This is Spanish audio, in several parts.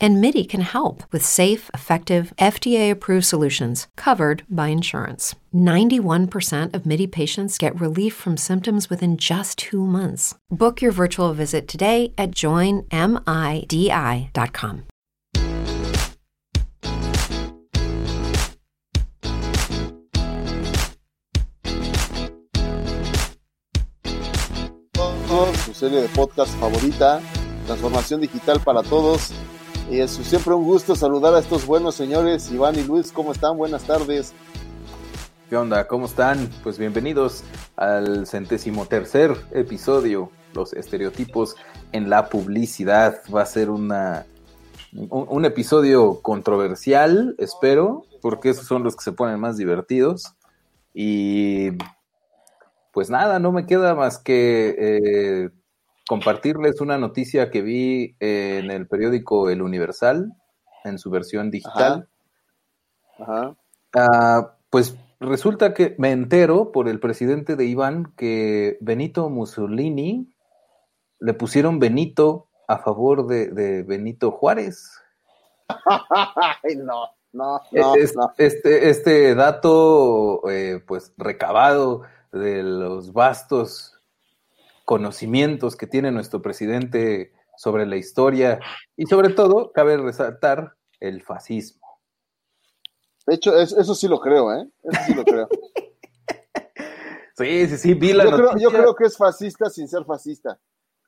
And MIDI can help with safe, effective, FDA approved solutions covered by insurance. 91% of MIDI patients get relief from symptoms within just two months. Book your virtual visit today at joinmidi.com. Su serie de podcast favorita, Transformación Digital para Todos. Y es siempre un gusto saludar a estos buenos señores, Iván y Luis, ¿cómo están? Buenas tardes. ¿Qué onda? ¿Cómo están? Pues bienvenidos al centésimo tercer episodio, los estereotipos en la publicidad. Va a ser una, un, episodio controversial, espero, porque esos son los que se ponen más divertidos. Y pues nada, no me queda más que eh, compartirles una noticia que vi en el periódico El Universal, en su versión digital. Ajá. Ah, pues resulta que me entero por el presidente de Iván que Benito Mussolini le pusieron Benito a favor de, de Benito Juárez. Ay, no, no, no, Es- no. Este, este dato, eh, pues recabado de los vastos conocimientos que tiene nuestro presidente sobre la historia y sobre todo, cabe resaltar, el fascismo. De hecho, es- eso sí lo creo, ¿eh? Eso sí lo creo. Sí, sí, sí, vi la Yo creo, noticia. yo creo que es fascista sin ser fascista.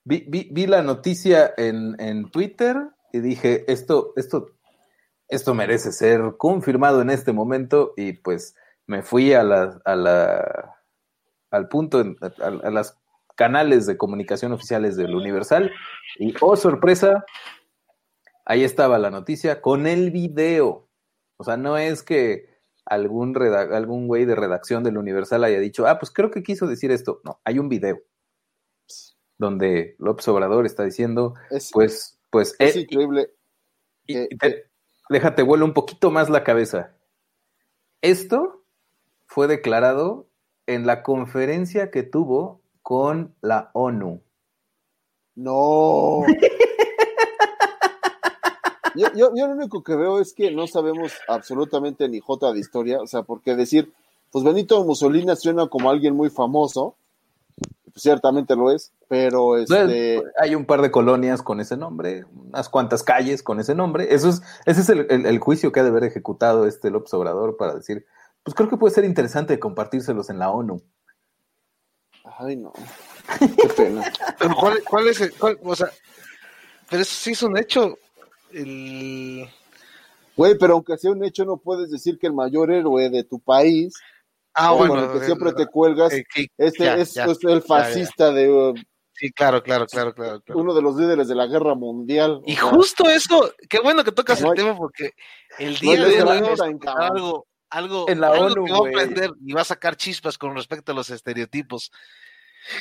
Vi, vi- vi la noticia en, en Twitter y dije, esto, esto, esto merece ser confirmado en este momento y pues me fui a la, a la, al punto, a las canales de comunicación oficiales del Universal y, oh sorpresa, ahí estaba la noticia con el video. O sea, no es que algún, algún güey de redacción del Universal haya dicho, ah, pues creo que quiso decir esto. No, hay un video donde López Obrador está diciendo, Es, pues, pues, es eh, increíble. y- eh, déjate, vuelo un poquito más la cabeza. Esto fue declarado en la conferencia que tuvo con la ONU. No. Yo, yo, yo lo único que veo es que no sabemos absolutamente ni jota de historia, o sea, porque decir, pues Benito Mussolini suena como alguien muy famoso, pues ciertamente lo es, pero este, Hay un par de colonias con ese nombre, unas cuantas calles con ese nombre. Eso es, ese es el, el- el juicio que ha de haber ejecutado este López Obrador para decir, pues creo que puede ser interesante compartírselos en la ONU. Ay no, qué pena. Pero ¿cuál, cuál es el, cuál- o sea, pero eso sí es un hecho. El, Güey, pero aunque sea un hecho, no puedes decir que el mayor héroe de tu país, ah, bueno, con el que siempre te cuelgas, eh, sí, este ya, es, ya, es el ya, fascista de uh, Sí, claro, claro, claro, claro. claro. uno de los líderes de la guerra mundial. Y justo eso, qué bueno que tocas No el tema porque el día de hoy algo, algo, En la algo ONU, que va a aprender y va a sacar chispas con respecto a los estereotipos.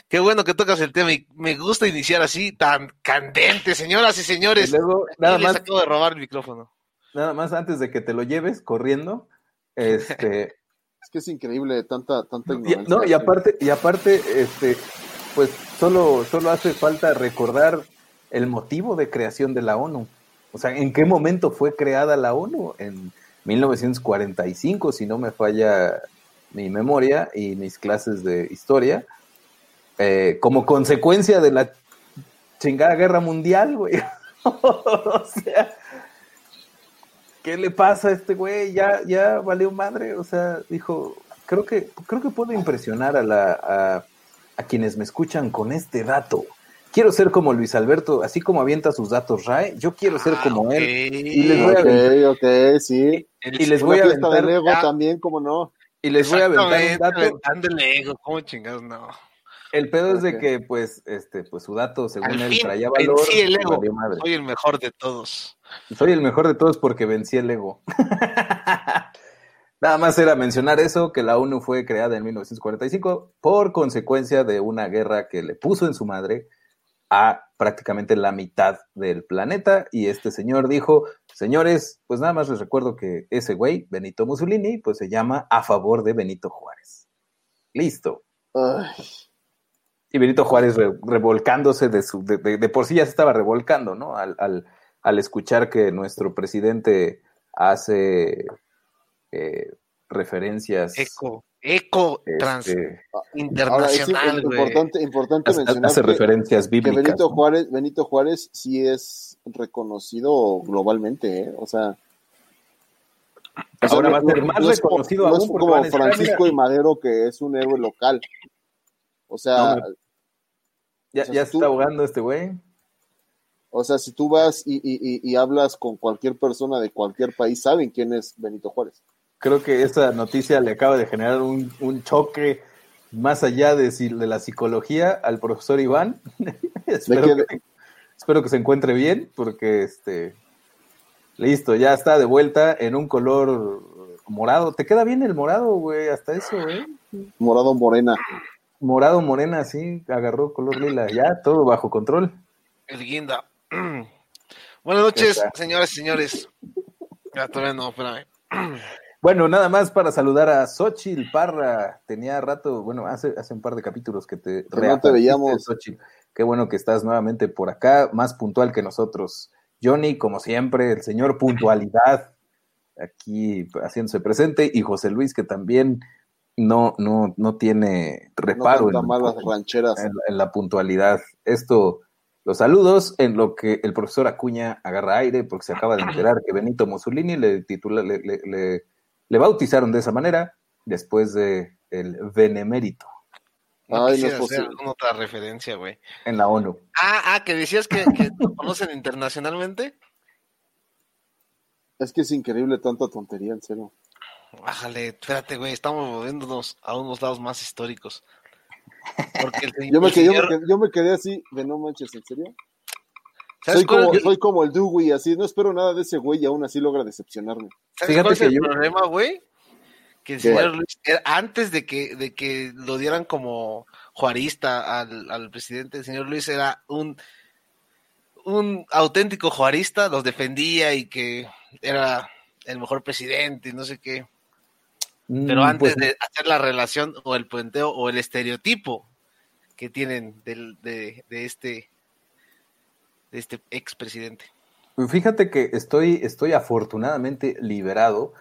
Qué bueno que tocas el tema y me gusta iniciar así, tan candente, señoras y Y señores. luego, Y nada les más, acabo de robar el micrófono. nada más antes de que te lo lleves corriendo, este, Es que es increíble tanta, tanta Y- ignorancia. no, y aparte, y aparte, este, pues solo, solo hace falta recordar el motivo de creación de la ONU. O sea, ¿en qué momento fue creada la ONU? En 1945, si no me falla mi memoria y mis clases de historia, eh, como consecuencia de la chingada guerra mundial, güey. o sea, ¿qué le pasa a este güey? Ya, ya valió madre. O sea, dijo, creo que, creo que puedo impresionar a, la, a, a quienes me escuchan con este dato. Quiero ser como Luis Alberto, así como avienta sus datos RAE, yo quiero ser Ah, como él. Y les voy a Ok, ok, sí. El- Y les voy a de aventar, Lego Ah. también, como no. y les voy a aventar un dato. aventando el ego, ¿cómo chingados? No. El pedo es de que, pues, este, pues su dato, según Al él, fin, traía valor. vencí el ego. Soy el mejor de todos. Soy el mejor de todos porque vencí el ego. Nada más era mencionar eso, que la ONU fue creada en 1945 por consecuencia de una guerra que le puso en su madre a prácticamente la mitad del planeta. Y este señor dijo, señores, pues nada más les recuerdo que ese güey, Benito Mussolini, pues se llama a favor de Benito Juárez. Listo. Ay, Y Benito Juárez re- revolcándose de su, de, de- de por sí ya se estaba revolcando, ¿no? Al, al- al escuchar que nuestro presidente hace eh, referencias Eco, eco este, trans ahora es internacional, güey. importante, importante hace, mencionar hace que, referencias que bíblicas. Benito ¿no? Juárez, Benito Juárez sí es reconocido globalmente, ¿eh? O sea, o sea, Ahora va a ser no- más no es reconocido no aún es como van a decir, "Ah, Francisco mira". y Madero, que es un héroe local. O sea, No, Ya, o sea, ya si se tú- está ahogando este güey. o sea, si tú vas y, y- y- y hablas con cualquier persona de cualquier país, saben quién es Benito Juárez. Creo que esta noticia le acaba de generar un, un choque más allá de, de la psicología al profesor Iván. espero, que- que, espero que se encuentre bien, porque este listo, ya está de vuelta en un color morado. ¿Te queda bien el morado, güey? Hasta eso, güey. Morado Morena. Morado, morena, sí, agarró color lila. Ya, todo bajo control. El guinda. Buenas noches, señores. Ya, todavía no, espérame. Bueno, nada más para saludar a Xochitl Parra. Tenía rato, bueno, hace, hace un par de capítulos que te te reapareciste, veíamos. Xochitl. Qué bueno que estás nuevamente por acá, más puntual que nosotros. Johnny, como siempre, el señor puntualidad, aquí haciéndose presente, y José Luis, que también no, no, no tiene reparo no en- malas rancheras. en, en la puntualidad. Esto, los saludos en lo que el profesor Acuña agarra aire, porque se acaba de enterar que Benito Mussolini le titula, le, le- le- le bautizaron de esa manera después de el benemérito No Ay, no hacer alguna otra referencia, güey. en la ONU. Ah, ah, que decías que, que lo conocen internacionalmente. Es que es increíble tanta tontería, en serio. Bájale, espérate, güey, estamos moviéndonos a unos lados más históricos. Porque el, señor- Yo me, quedé, yo, me señor- quedé, yo me quedé así de no manches, ¿en serio? ¿sabes Soy cuál como, soy como el Dewey, así, no espero nada de ese güey y aún así logra decepcionarme. ¿Sabes Fíjate cuál es que el yo- problema, güey? Que el ¿Qué? señor Luis, era- antes de que, de que lo dieran como juarista al, al presidente, el señor Luis era un, un auténtico juarista, los defendía y que era el mejor presidente y no sé qué. Pero Mm, antes pues, de hacer la relación o el puenteo o el estereotipo que tienen del, de, de este de este expresidente. Fíjate que estoy, estoy afortunadamente liberado.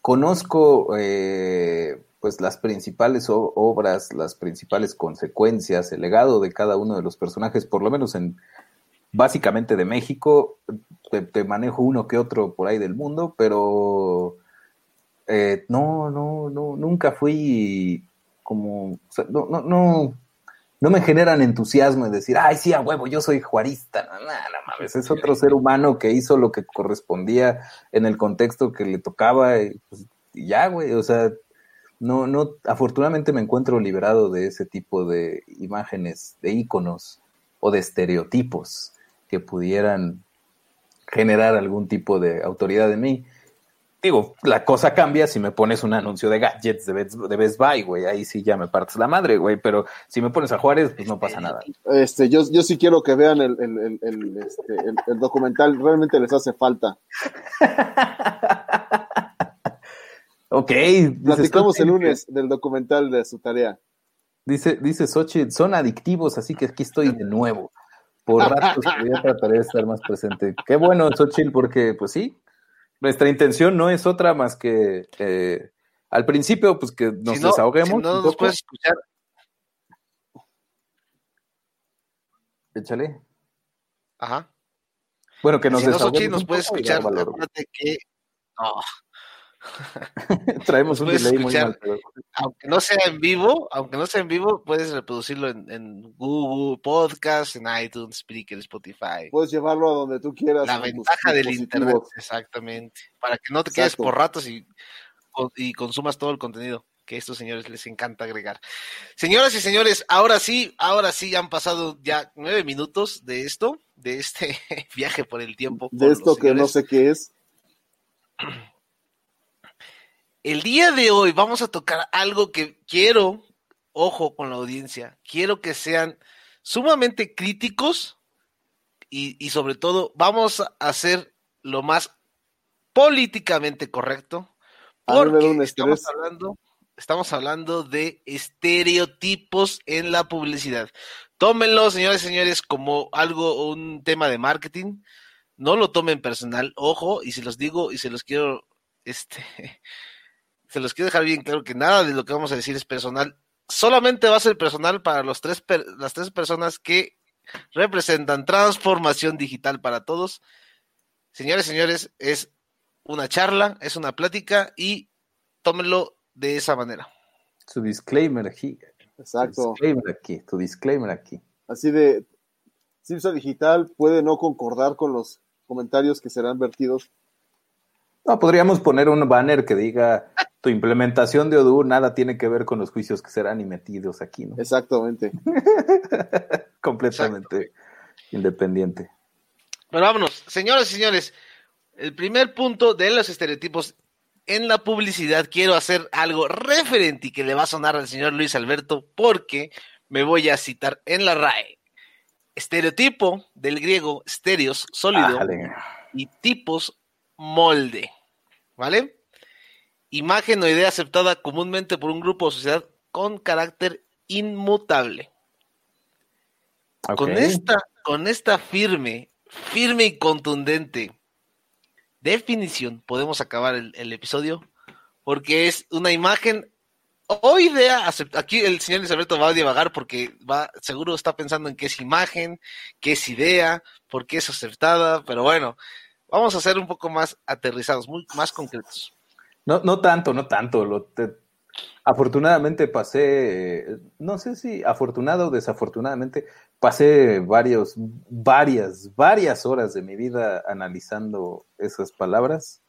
Conozco eh, pues las principales obras, las principales consecuencias, el legado de cada uno de los personajes, por lo menos en básicamente de México. Te, te manejo uno que otro por ahí del mundo, pero eh, no, no, no, nunca fui como, o sea, no, no, no, no me generan entusiasmo en decir, ay, sí, a huevo, yo soy juarista. No, no, no mames, es otro ser humano que hizo lo que correspondía en el contexto que le tocaba y, pues, y ya, güey, o sea, no, no, afortunadamente me encuentro liberado de ese tipo de imágenes, de íconos o de estereotipos que pudieran generar algún tipo de autoridad en mí. Digo, la cosa cambia si me pones un anuncio de gadgets de Best, de Best Buy, güey. Ahí sí ya me partes la madre, güey. Pero si me pones a Juárez, pues no pasa nada. Este, yo, yo sí quiero que vean el, el, el, el, este, el- documental, realmente les hace falta. Ok. Platicamos el lunes del documental de su tarea. Dice, dice Xochitl, son adictivos, así que aquí estoy de nuevo. Por ratos ya trataré de estar más presente. Qué bueno, Xochitl, porque, pues sí, nuestra intención no es otra más que eh, al principio, pues que nos si no, desahoguemos. si no nos puedes escuchar, Échale. ajá. Bueno, que nos si no, desahoguemos. Xochitl, nos un puedes escuchar, acuérdate que no, Traemos un delay muy mal. pero- aunque no sea en vivo, aunque no sea en vivo, puedes reproducirlo en, en Google Podcast, en iTunes, Spreaker, Spotify. Puedes llevarlo a donde tú quieras. La ventaja del internet, exactamente, para que no te quedes por ratos y, y consumas todo el contenido que a estos señores les encanta agregar. Señoras y señores, ahora sí, ahora sí han pasado ya nueve minutos de esto, de este viaje por el tiempo. De esto que no sé qué es. El día de hoy vamos a tocar algo que quiero, ojo con la audiencia, quiero que sean sumamente críticos y, y sobre todo vamos a hacer lo más políticamente correcto porque estamos hablando, estamos hablando de estereotipos en la publicidad. Tómenlo, señores y señores, como algo, un tema de marketing. No lo tomen personal, ojo, y se los digo y se los quiero, este, se los quiero dejar bien claro que nada de lo que vamos a decir es personal. Solamente va a ser personal para los tres, per- las tres personas que representan transformación digital para todos. Señores, señores, es una charla, es una plática y tómenlo de esa manera. Su disclaimer aquí. Exacto. Disclaimer aquí, tu disclaimer aquí. Así de Cipsa Digital puede no concordar con los comentarios que serán vertidos. No, podríamos poner un banner que diga tu implementación de Odoo nada tiene que ver con los juicios que serán emitidos aquí, ¿no? Exactamente. Completamente independiente. Pero vámonos, señores y señores, el primer punto de los estereotipos en la publicidad, quiero hacer algo referente y que le va a sonar al señor Luis Alberto porque me voy a citar en la RAE. Estereotipo del griego stereos, sólido, y tipos molde, ¿vale? Imagen o idea aceptada comúnmente por un grupo o sociedad con carácter inmutable. Con esta, con esta firme, firme y contundente definición podemos acabar el, el episodio porque es una imagen o idea acept- Aquí el señor Luis Alberto va a divagar porque va, seguro está pensando en qué es imagen, qué es idea, por qué es aceptada, pero bueno, vamos a ser un poco más aterrizados, muy, más concretos. No, no tanto, no tanto. Lo te- afortunadamente pasé, no sé si afortunado o desafortunadamente, pasé varios, varias, varias horas de mi vida analizando esas palabras.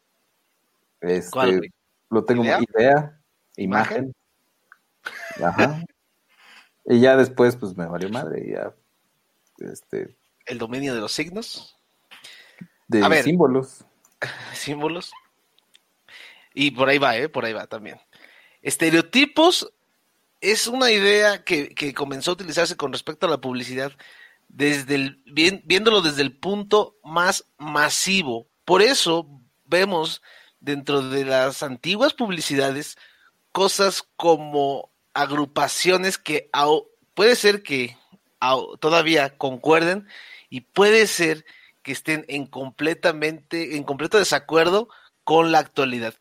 Este, ¿Cuál, lo tengo ¿Idea? idea, imagen. Ajá. Y ya después, pues me valió madre, y ya, este, El dominio de los signos, de ver. símbolos. símbolos. Y por ahí va, ¿eh? Por ahí va también. Estereotipos es una idea que, que comenzó a utilizarse con respecto a la publicidad desde el, bien- viéndolo desde el punto más masivo. Por eso vemos dentro de las antiguas publicidades cosas como agrupaciones que puede ser que todavía concuerden y puede ser que estén en completamente, en completo desacuerdo con la actualidad.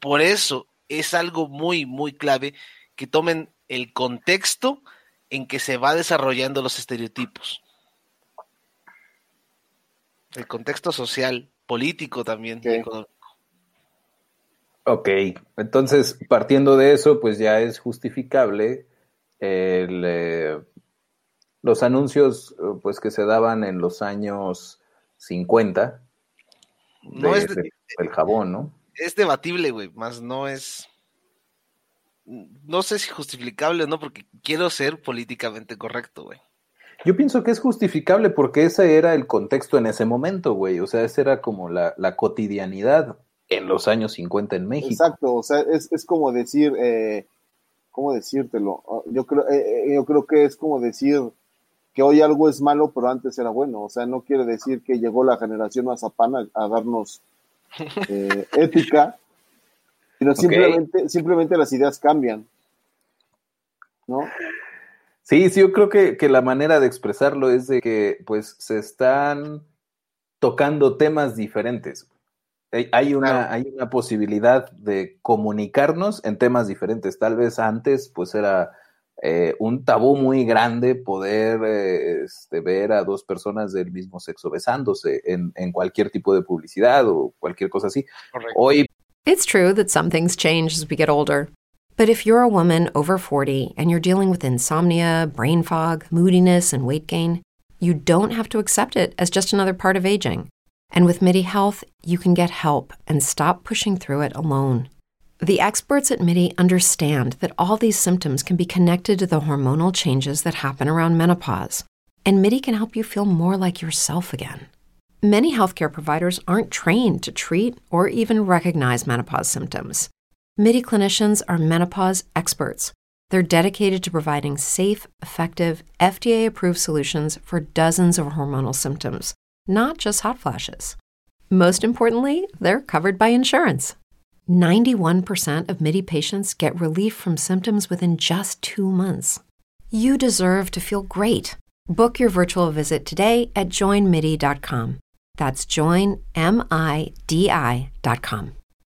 Por eso es algo muy, muy clave que tomen el contexto en que se va desarrollando los estereotipos. El contexto social, político también. Ok. económico. Ok, entonces partiendo de eso, pues ya es justificable el, eh, los anuncios pues que se daban en los años 50 No de- es, de- de- del jabón, ¿no? es debatible, güey, más no es. No sé si justificable o no, porque quiero ser políticamente correcto, güey. Yo pienso que es justificable porque ese era el contexto en ese momento, güey. O sea, esa era como la, la cotidianidad en los años 50 en México. Exacto, o sea, es, es como decir, eh, ¿cómo decírtelo? Ah, Yo creo, eh, eh, yo creo que es como decir que hoy algo es malo, pero antes era bueno. O sea, no quiere decir que llegó la generación mazapana a darnos eh, ética, sino simplemente, simplemente las ideas cambian. ¿No? Sí, sí, yo creo que, que la manera de expresarlo es de que pues se están tocando temas diferentes. Hay, hay una, Claro. hay una posibilidad de comunicarnos en temas diferentes. Tal vez antes pues era eh, un tabú muy grande poder eh, este, ver a dos personas del mismo sexo besándose en, en cualquier tipo de publicidad o cualquier cosa así. Correcto. Hoy It's true that some things change as we get older. But if you're a woman over 40 and you're dealing with insomnia, brain fog, moodiness, and weight gain, you don't have to accept it as just another part of aging. And with MIDI Health, you can get help and stop pushing through it alone. The experts at MIDI understand that all these symptoms can be connected to the hormonal changes that happen around menopause. And MIDI can help you feel more like yourself again. Many healthcare providers aren't trained to treat or even recognize menopause symptoms. MIDI clinicians are menopause experts They're dedicated to providing safe, effective, FDA approved solutions for dozens of hormonal symptoms, not just hot flashes. Most importantly, they're covered by insurance. 91% of MIDI patients get relief from symptoms within just two months. You deserve to feel great. Book your virtual visit today at joinmidi.com. That's joinmidi.com.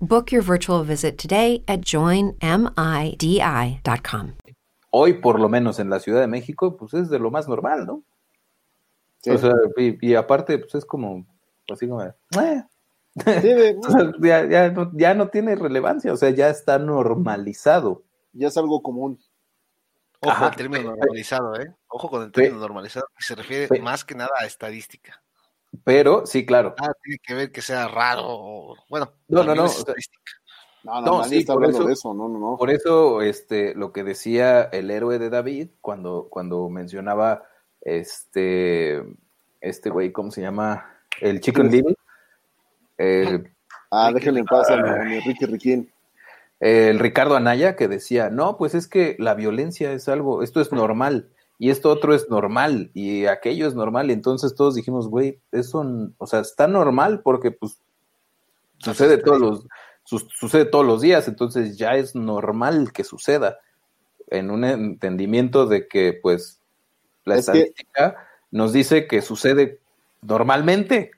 Book your virtual visit today at joinmidi.com. Hoy, por lo menos en la Ciudad de México, pues es de lo más normal, ¿no? Sí. O sea, y, y, aparte, pues es como, así como, eh. Sí, o sea, ya, ya, no, ya no tiene relevancia, o sea, ya está normalizado. Ya es algo común. Ojo Ajá. con el término normalizado, ¿eh? Ojo con el término sí. normalizado, que se refiere sí. más que nada a estadística. Pero, sí, claro. Ah, tiene que ver que sea raro, bueno. No, no, no. Es. No, no, no sí, está hablando eso, de eso, no, no, no. Por eso, este, lo que decía el héroe de David, cuando, cuando mencionaba este, este güey, ¿cómo se llama? El Chicken Little. El, ah, déjenle en paz a mi Ricky Riquín. El Ricardo Anaya que decía, no, pues es que la violencia es algo, esto es normal, y esto otro es normal, y aquello es normal, y entonces todos dijimos, güey, eso, o sea, está normal porque pues sucede todos los, su, sucede todos los días, entonces ya es normal que suceda, en un entendimiento de que pues la es estadística que... nos dice que sucede normalmente,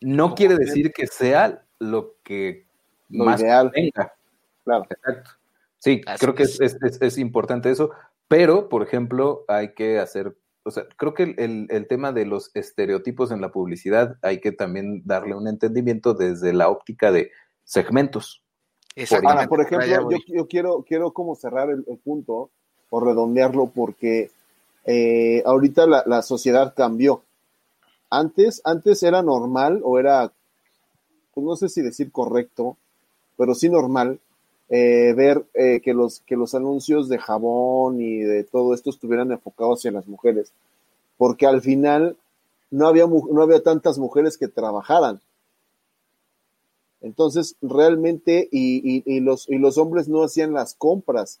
no quiere decir que sea lo que lo más ideal. tenga. Claro. Exacto. Sí, Así creo que es, es, es, es, importante eso, pero, por ejemplo, hay que hacer, o sea, creo que el, el, tema de los estereotipos en la publicidad hay que también darle un entendimiento desde la óptica de segmentos. Ahora, por ejemplo, yo, yo, quiero, quiero como cerrar el, el punto o redondearlo porque eh, ahorita la, la sociedad cambió. Antes, antes era normal o era, pues no sé si decir correcto, pero sí normal eh, ver eh, que, los, que los anuncios de jabón y de todo esto estuvieran enfocados hacia las mujeres, porque al final no había, no había tantas mujeres que trabajaran. Entonces, realmente, y, y, y los, y los hombres no hacían las compras.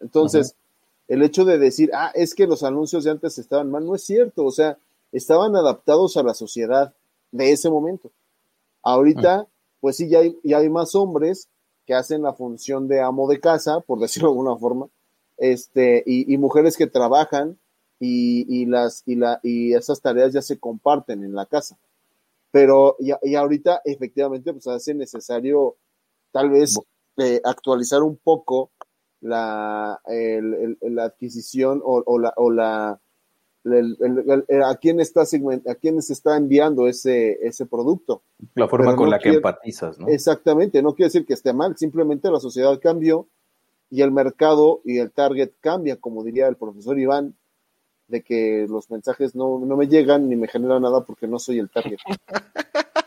Entonces, el hecho de decir, ah, es que los anuncios de antes estaban mal, no es cierto. O sea, estaban adaptados a la sociedad de ese momento. Ahorita, pues sí, ya hay, ya hay más hombres que hacen la función de amo de casa, por decirlo de alguna forma, este, y, y mujeres que trabajan y, y, las, y, la, y esas tareas ya se comparten en la casa. Pero ya, y ahorita efectivamente pues hace necesario tal vez eh, actualizar un poco la, el, el, la adquisición o, o la, o la el, el, a quién está segment, a quién se está enviando ese, ese producto. La forma Pero con no la quiere, que empatizas, ¿no? Exactamente, no quiere decir que esté mal, simplemente la sociedad cambió y el mercado y el target cambia, como diría el profesor Iván, de que los mensajes no, no me llegan ni me generan nada porque no soy el target.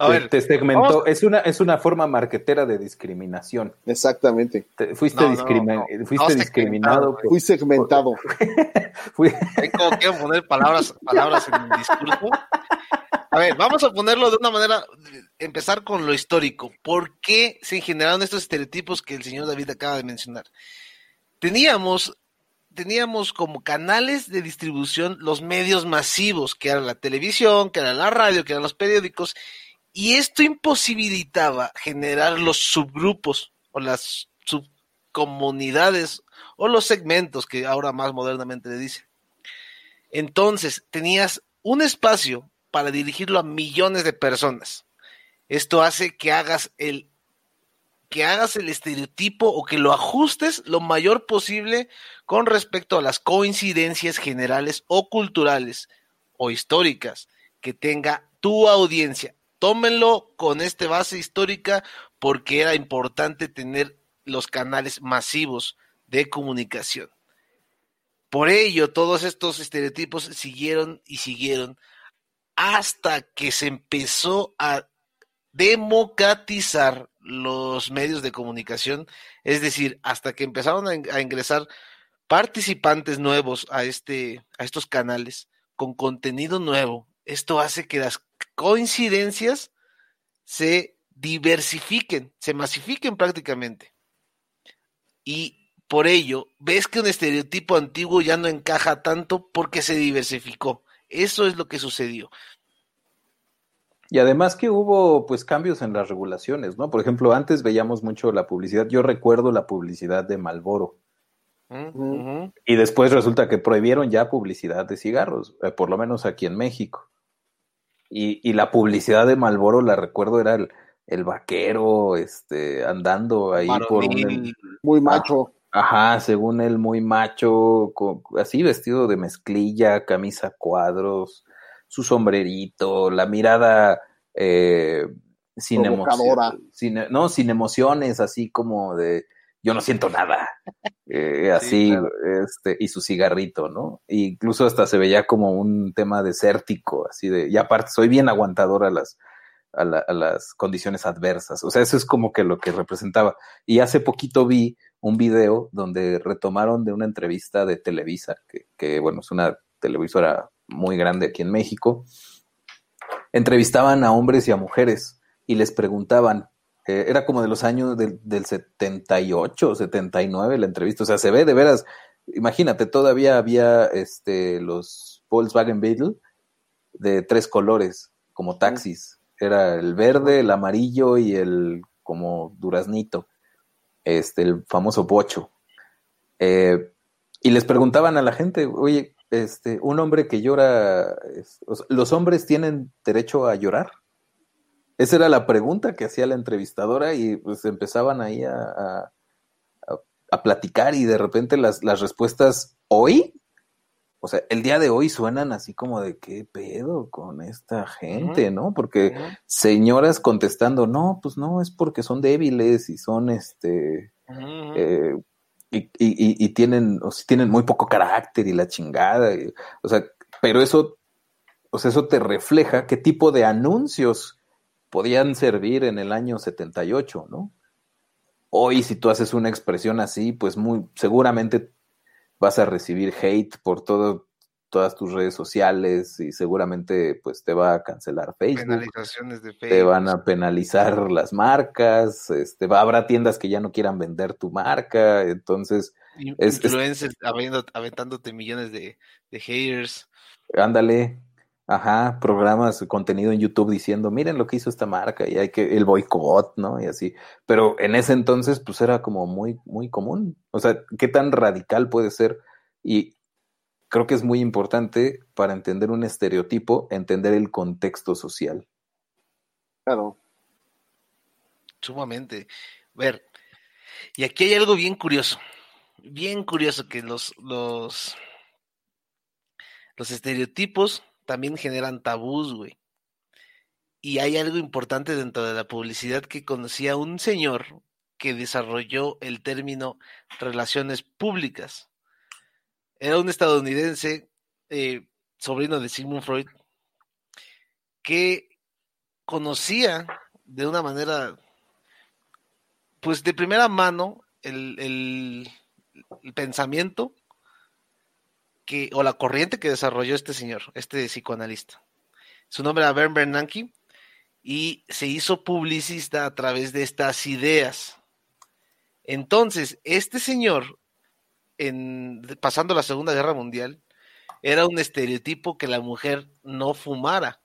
A ver, te segmentó, es una, es una forma marquetera de discriminación. Exactamente. Te, fuiste, no, discrimi no, no. fuiste discriminado. Por, fui segmentado. Fui... Hay como que poner palabras, palabras en el discurso. A ver, vamos a ponerlo de una manera, empezar con lo histórico. ¿Por qué se generaron estos estereotipos que el señor David acaba de mencionar? Teníamos, teníamos como canales de distribución los medios masivos, que era la televisión, que era la radio, que eran los periódicos, y esto imposibilitaba generar los subgrupos o las subcomunidades o los segmentos que ahora más modernamente le dicen. Entonces, tenías un espacio para dirigirlo a millones de personas. Esto hace que hagas el que hagas el estereotipo o que lo ajustes lo mayor posible con respecto a las coincidencias generales o culturales o históricas que tenga tu audiencia tómenlo con este base histórica porque era importante tener los canales masivos de comunicación. Por ello, todos estos estereotipos siguieron y siguieron hasta que se empezó a democratizar los medios de comunicación, es decir, hasta que empezaron a, ingresar participantes nuevos a, este, a estos canales con contenido nuevo. Esto hace que las coincidencias se diversifiquen, se masifiquen prácticamente. Y por ello, ves que un estereotipo antiguo ya no encaja tanto porque se diversificó. Eso es lo que sucedió. Y además que hubo pues cambios en las regulaciones, ¿no? Por ejemplo, antes veíamos mucho la publicidad, yo recuerdo la publicidad de Malboro. Y después resulta que prohibieron ya publicidad de cigarros, eh, por lo menos aquí en México. Y, la publicidad de Malboro, la recuerdo, era el, vaquero este, andando ahí por un... Muy macho. Ajá, según él, muy macho, así vestido de mezclilla, camisa cuadros, su sombrerito, la mirada eh, sin emociones, no, sin emociones, así como de yo no siento nada, eh, así, este, y su cigarrito, ¿no? E incluso hasta se veía como un tema desértico, así de, y aparte soy bien aguantador a las, a, las condiciones adversas, o sea, eso es como que lo que representaba. Y hace poquito vi un video donde retomaron de una entrevista de Televisa, que, que bueno, es una televisora muy grande aquí en México, entrevistaban a hombres y a mujeres y les preguntaban, eh, era como de los años del, del 78, 79 la entrevista, o sea, se ve de veras, imagínate, todavía había este, los Volkswagen Beetle de tres colores, como taxis, era el verde, el amarillo y el como duraznito, este, el famoso bocho. Eh, y les preguntaban a la gente, oye, este, un hombre que llora, ¿los hombres tienen derecho a llorar? Esa era la pregunta que hacía la entrevistadora y pues empezaban ahí a, a, platicar y de repente las, las, respuestas hoy, o sea, el día de hoy suenan así como de qué pedo con esta gente, ¿no? Porque señoras contestando, no, pues no, es porque son débiles y son este... Eh, y, y, y, tienen, o tienen muy poco carácter y la chingada. o sea, pero eso, o sea, eso te refleja qué tipo de anuncios podían servir en el año 78, ¿no? Hoy, si tú haces una expresión así, pues muy seguramente vas a recibir hate por todo, todas tus redes sociales y seguramente pues te va a cancelar Facebook. Penalizaciones de Facebook. Te van a penalizar las marcas, este, va, habrá tiendas que ya no quieran vender tu marca, entonces... Influencers aventándote millones de, de haters. Ándale, ajá, programas, contenido en YouTube diciendo, miren lo que hizo esta marca y hay que, el boicot, ¿no? Y así. Pero en ese entonces, pues era como muy, muy común. O sea, ¿qué tan radical puede ser? Y creo que es muy importante para entender un estereotipo, entender el contexto social. Claro. Sumamente. Ver, y aquí hay algo bien curioso, bien curioso que los, los, los estereotipos también generan tabús, güey. Y hay algo importante dentro de la publicidad que conocía un señor que desarrolló el término relaciones públicas. Era un estadounidense, eh, sobrino de Sigmund Freud, que conocía de una manera, pues de primera mano, el, pensamiento o la corriente que desarrolló este señor, este psicoanalista. Su nombre era Bern Bernanke y se hizo publicista a través de estas ideas. Entonces, este señor pasando la Segunda Guerra Mundial, era un estereotipo que la mujer no fumara.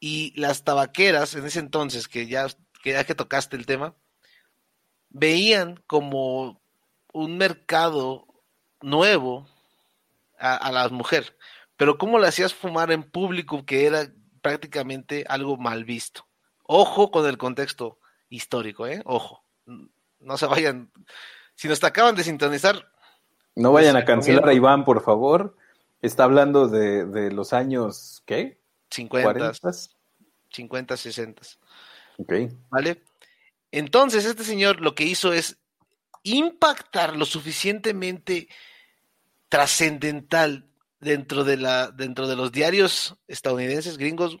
Y las tabaqueras, en ese entonces, que ya que, ya que tocaste el tema, veían como un mercado nuevo a, a la mujer. Pero ¿cómo le hacías fumar en público que era prácticamente algo mal visto? Ojo con el contexto histórico, ¿eh? Ojo. No se vayan si nos acaban de sintonizar. No vayan pues, a cancelar a Iván, por favor. Está hablando de, los años, ¿qué? 50. 50, 60. Ok. ¿Vale? Entonces, este señor lo que hizo es impactar lo suficientemente trascendental dentro de la dentro de los diarios estadounidenses gringos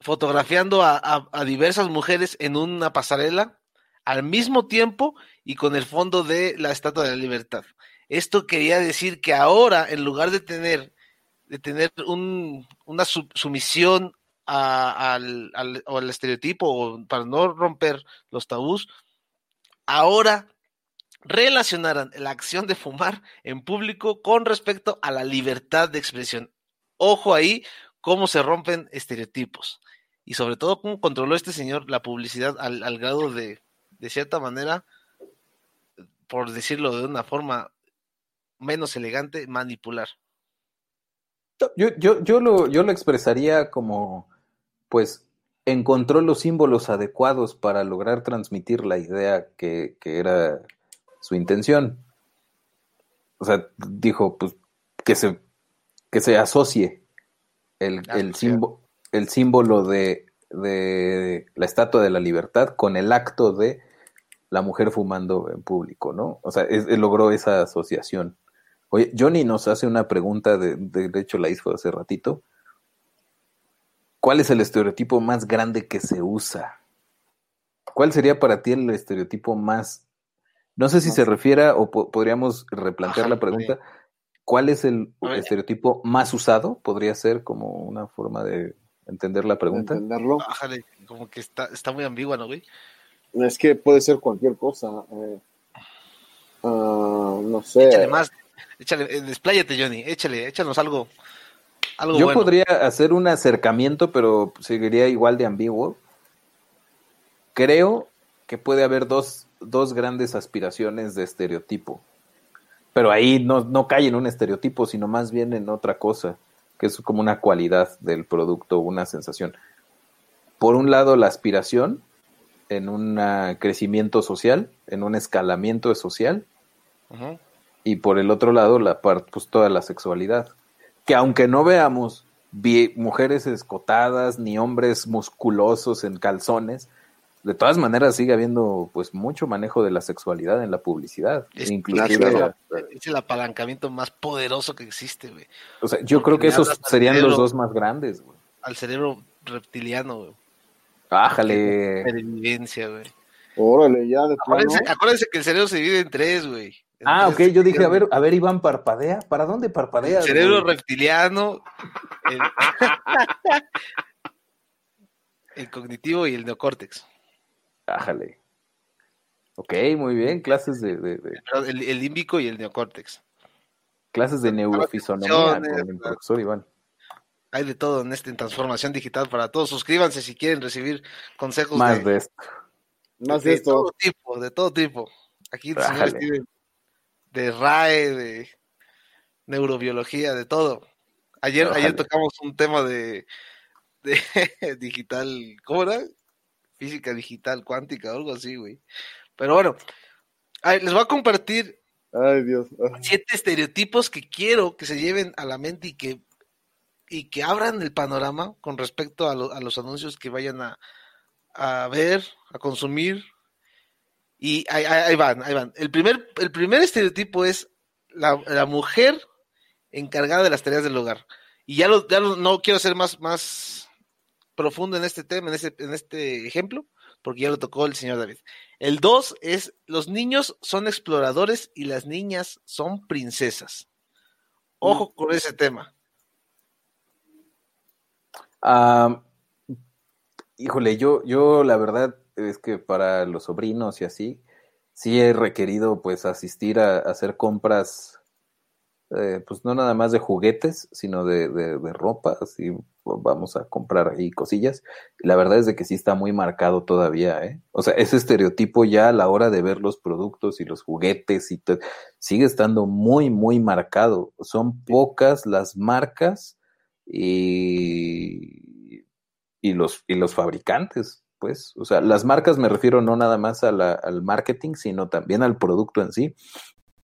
fotografiando a, a, diversas mujeres en una pasarela al mismo tiempo y con el fondo de la Estatua de la Libertad. Esto quería decir que ahora, en lugar de tener, de tener un, una sumisión a, al, al, al, estereotipo o para no romper los tabús, ahora relacionaran la acción de fumar en público con respecto a la libertad de expresión. Ojo ahí cómo se rompen estereotipos y sobre todo cómo controló este señor la publicidad al, al grado de, de cierta manera, por decirlo de una forma menos elegante, manipular. Yo, yo, yo, lo, yo lo expresaría como, pues, encontró los símbolos adecuados para lograr transmitir la idea que, que era su intención. O sea, dijo, pues, que se, que se asocie el, Ah, el, símbolo, el símbolo de, de la Estatua de la Libertad con el acto de la mujer fumando en público, ¿no? O sea, es- él logró esa asociación. Oye, Johnny nos hace una pregunta, de, de, de hecho la hizo hace ratito. ¿Cuál es el estereotipo más grande que se usa? ¿Cuál sería para ti el estereotipo más... No sé si se refiera o po- podríamos replantear Ajá, la pregunta. ¿Cuál es el estereotipo más usado? Podría ser como una forma de entender la pregunta. entenderlo. Bájale, como que está, está muy ambigua, ¿no, güey? Es que puede ser cualquier cosa. eh. Ah, no sé. Échale más, échale, eh, despláyate, Johnny, échale, échanos algo, algo Yo bueno. podría hacer un acercamiento, pero seguiría igual de ambiguo. Creo que puede haber dos, dos grandes aspiraciones de estereotipo. Pero ahí no, no cae en un estereotipo, sino más bien en otra cosa, que es como una cualidad del producto, una sensación. Por un lado, la aspiración en un crecimiento social, en un escalamiento social, y por el otro lado la parte pues toda la sexualidad que aunque no veamos mujeres escotadas ni hombres musculosos en calzones de todas maneras sigue habiendo pues mucho manejo de la sexualidad en la publicidad Es- inclusive claro. Es el apalancamiento más poderoso que existe, güey. o sea yo creo que esos serían los dos más grandes güey. Al cerebro reptiliano, güey. Ájale. Supervivencia, güey. Órale, ya de plano. Acuérdense, acuérdense que el cerebro se divide en tres, güey. Ah ok yo dije a ver a ver Iván parpadea para dónde parpadea El cerebro reptiliano, el, el cognitivo y el neocórtex. Ájale ok muy bien clases de, de- El, el límbico y el neocórtex. clases de neurofisonomía con el profesor Iván Hay de todo en este en transformación digital para todos. Suscríbanse si quieren recibir consejos más de, de esto Más de todo esto. tipo, de todo tipo. Aquí el señor de RAE, de neurobiología, de todo. Ayer, ayer tocamos un tema de, de digital, ¿cómo era? Física digital cuántica o algo así, güey. Pero bueno, a ver, les voy a compartir Ay, Dios. Siete estereotipos que quiero que se lleven a la mente y que, y que abran el panorama con respecto a, lo- a los anuncios que vayan a, a ver, a consumir. Y ahí, ahí- ahí van, ahí van. El primer, el primer estereotipo es la, la mujer encargada de las tareas del hogar. Y ya, lo, ya lo- no quiero ser más, más profundo en este tema, en este, en este ejemplo, porque ya lo tocó el señor David. El 2 es los niños son exploradores y las niñas son princesas. Ojo con ese tema. Ah, híjole, yo, yo la verdad es que para los sobrinos y así, sí he requerido pues asistir a hacer compras, eh, pues no nada más de juguetes, sino de, de, de ropa, así vamos a comprar ahí cosillas. La verdad es de que sí está muy marcado todavía, ¿eh? O sea, ese estereotipo ya a la hora de ver los productos y los juguetes y todo, sigue estando muy, muy marcado. Son pocas las marcas y, y los, y los fabricantes, pues. O sea, las marcas me refiero no nada más a la- al marketing, sino también al producto en sí.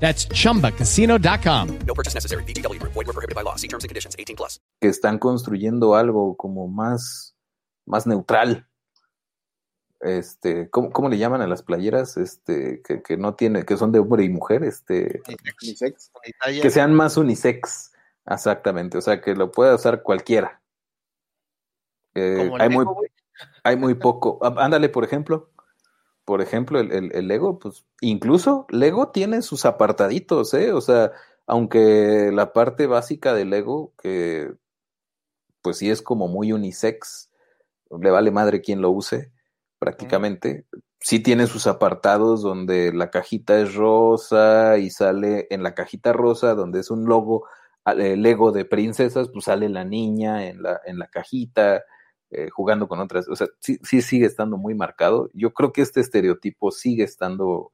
That's chumbacasino.com. No purchase necessary. VGW Group. Void were prohibited by law. See terms and conditions. 18 plus. que están construyendo algo como más, más neutral. Este, ¿cómo, cómo le llaman a las playeras? Este, que, que no tiene, que son de hombre y mujer, este, Unisex. Que sean más unisex, exactamente, o sea, que lo pueda usar cualquiera. Eh, hay, muy, hay muy poco. Ándale, por ejemplo. Por ejemplo, el, el, el Lego, pues incluso Lego tiene sus apartaditos, ¿eh? O sea, aunque la parte básica del Lego, que pues sí es como muy unisex, le vale madre quien lo use, prácticamente. Sí tiene sus apartados donde la cajita es rosa y sale en la cajita rosa, donde es un logo, eh, Lego de princesas, pues sale la niña en la, en la cajita eh, jugando con otras, o sea, sí, sí sigue estando muy marcado. Yo creo que este estereotipo sigue estando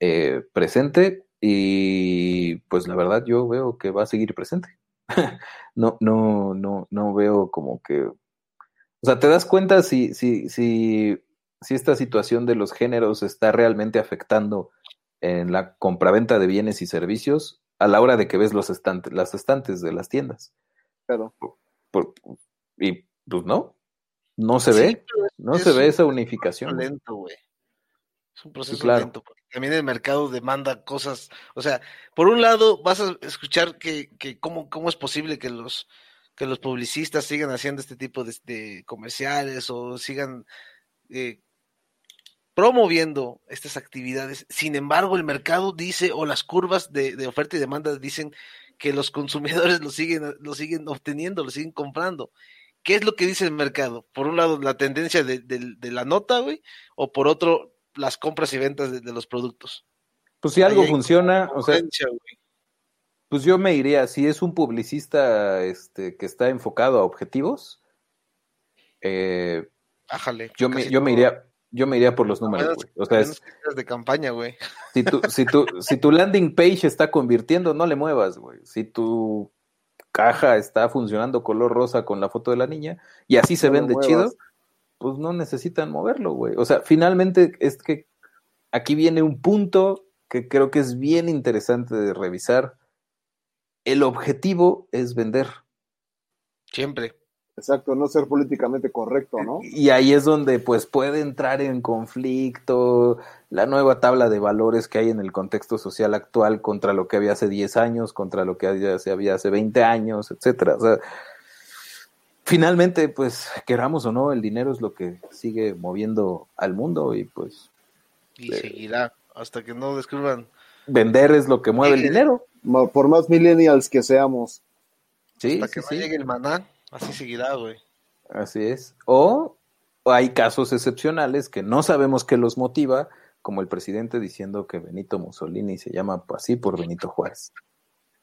eh, presente y pues la verdad yo veo que va a seguir presente. no, no, no, no veo como que, o sea, te das cuenta si, si, si, si esta situación de los géneros está realmente afectando en la compraventa de bienes y servicios a la hora de que ves los estantes, las estantes de las tiendas. Pero Por- y pues no, no se Sí, ve, es- no es se ve esa unificación. güey. lento, güey. Es un proceso claro. lento, porque también el mercado demanda cosas. O sea, por un lado vas a escuchar que, que cómo, cómo es posible que los, que los publicistas sigan haciendo este tipo de, de comerciales o sigan eh, promoviendo estas actividades. Sin embargo, el mercado dice, o las curvas de, de oferta y demanda dicen que los consumidores lo siguen, lo siguen obteniendo, lo siguen comprando. ¿Qué es lo que dice el mercado? Por un lado, la tendencia de, de- de la nota, güey, o por otro, las compras y ventas de, de los productos. Pues si algo funciona, o sea, güey. pues yo me iría, si es un publicista este, que está enfocado a objetivos, eh, Ájale. yo, me, iría, yo me iría por los números, güey. O sea, es- de campaña, güey. si tu, si tu, si tu landing page está convirtiendo, no le muevas, güey. Si tu caja está funcionando color rosa con la foto de la niña y así se No vende chido, pues no necesitan moverlo, güey. O sea, finalmente es que aquí viene un punto que creo que es bien interesante de revisar. El objetivo es vender. Siempre. Exacto, no ser políticamente correcto, ¿no? Y ahí es donde pues puede entrar en conflicto la nueva tabla de valores que hay en el contexto social actual contra lo que había hace 10 años, contra lo que había, se había hace 20 años, etcétera. O sea, finalmente, pues, queramos o no, el dinero es lo que sigue moviendo al mundo y pues Y Sí. seguirá hasta que no descubran. vender es lo que mueve el dinero. Por más millennials que seamos. Sí, hasta sí, que no sí. llegue el maná, así seguirá, güey. Así es. O hay casos excepcionales que no sabemos qué los motiva, como el presidente diciendo que Benito Mussolini se llama así por Benito Juárez.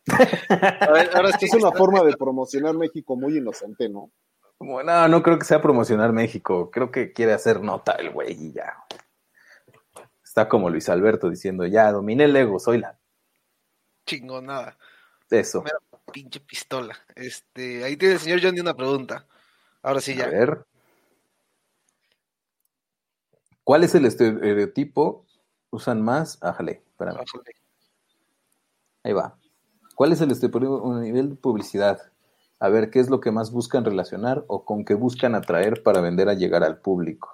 A ver, ahora sí Es una forma de promocionar México muy inocente, ¿no? Como, no, no creo que sea promocionar México. Creo que quiere hacer nota el güey y ya. Está como Luis Alberto diciendo, ya dominé el ego, soy la. chingonada. Eso. Mira, pinche pistola. Este, ahí tiene el señor Johnny una pregunta. Ahora sí A ya. ver. ¿Cuál es el estereotipo? ¿Usan más? Ájale, espérame. Ájale. Ahí va. ¿Cuál es el estereotipo a nivel de publicidad? a ver qué es lo que más buscan relacionar o con qué buscan atraer para vender a llegar al público.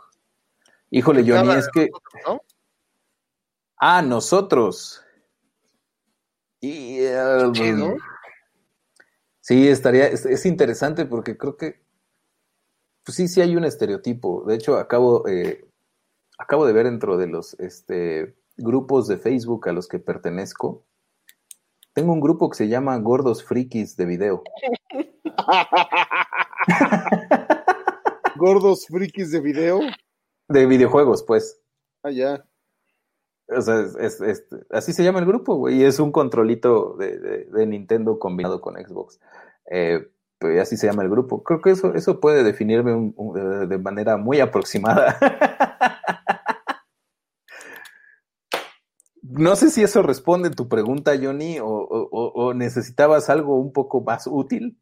Híjole, Johnny, es que... ¿no? Ah, nosotros. Y, eh, Chido. Sí, estaría, es, es interesante porque creo que, pues sí, sí hay un estereotipo. De hecho, acabo, eh, acabo de ver dentro de los este, grupos de Facebook a los que pertenezco, tengo un grupo que se llama Gordos Frikis de Video. Gordos frikis de video. De videojuegos, pues. Allá. O sea, es- así se llama el grupo, güey, y es un controlito de, de- Nintendo combinado con Xbox. Eh, pues así se llama el grupo. Creo que eso, eso puede definirme un- de- manera muy aproximada. No sé si eso responde tu pregunta, Johnny, o- o- o necesitabas algo un poco más útil